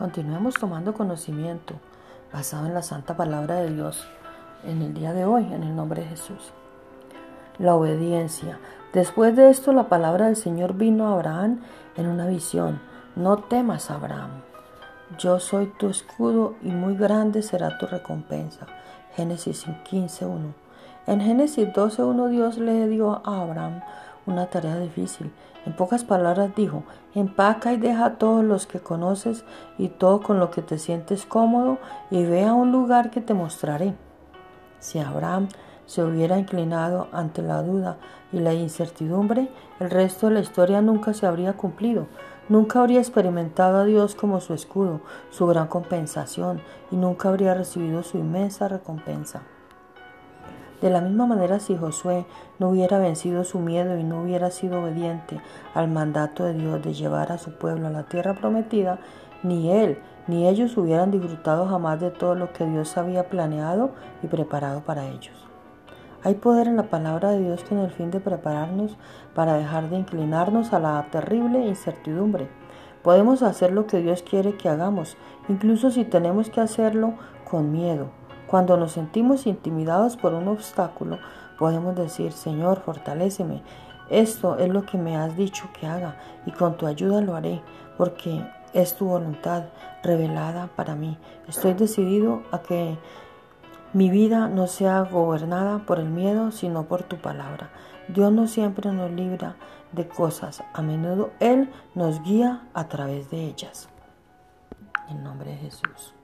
Continuemos tomando conocimiento basado en la santa palabra de Dios en el día de hoy, en el nombre de Jesús. La obediencia. Después de esto la palabra del Señor vino a Abraham en una visión. No temas, Abraham. Yo soy tu escudo y muy grande será tu recompensa. Génesis 15.1. En Génesis 12.1 Dios le dio a Abraham una tarea difícil. En pocas palabras dijo, empaca y deja a todos los que conoces y todo con lo que te sientes cómodo y ve a un lugar que te mostraré. Si Abraham se hubiera inclinado ante la duda y la incertidumbre, el resto de la historia nunca se habría cumplido. Nunca habría experimentado a Dios como su escudo, su gran compensación, y nunca habría recibido su inmensa recompensa. De la misma manera, si Josué no hubiera vencido su miedo y no hubiera sido obediente al mandato de Dios de llevar a su pueblo a la tierra prometida, ni él ni ellos hubieran disfrutado jamás de todo lo que Dios había planeado y preparado para ellos. Hay poder en la palabra de Dios con el fin de prepararnos para dejar de inclinarnos a la terrible incertidumbre. Podemos hacer lo que Dios quiere que hagamos, incluso si tenemos que hacerlo con miedo cuando nos sentimos intimidados por un obstáculo, podemos decir, Señor, fortaléceme. Esto es lo que me has dicho que haga y con tu ayuda lo haré, porque es tu voluntad revelada para mí. Estoy decidido a que mi vida no sea gobernada por el miedo, sino por tu palabra. Dios no siempre nos libra de cosas, a menudo Él nos guía a través de ellas. En nombre de Jesús.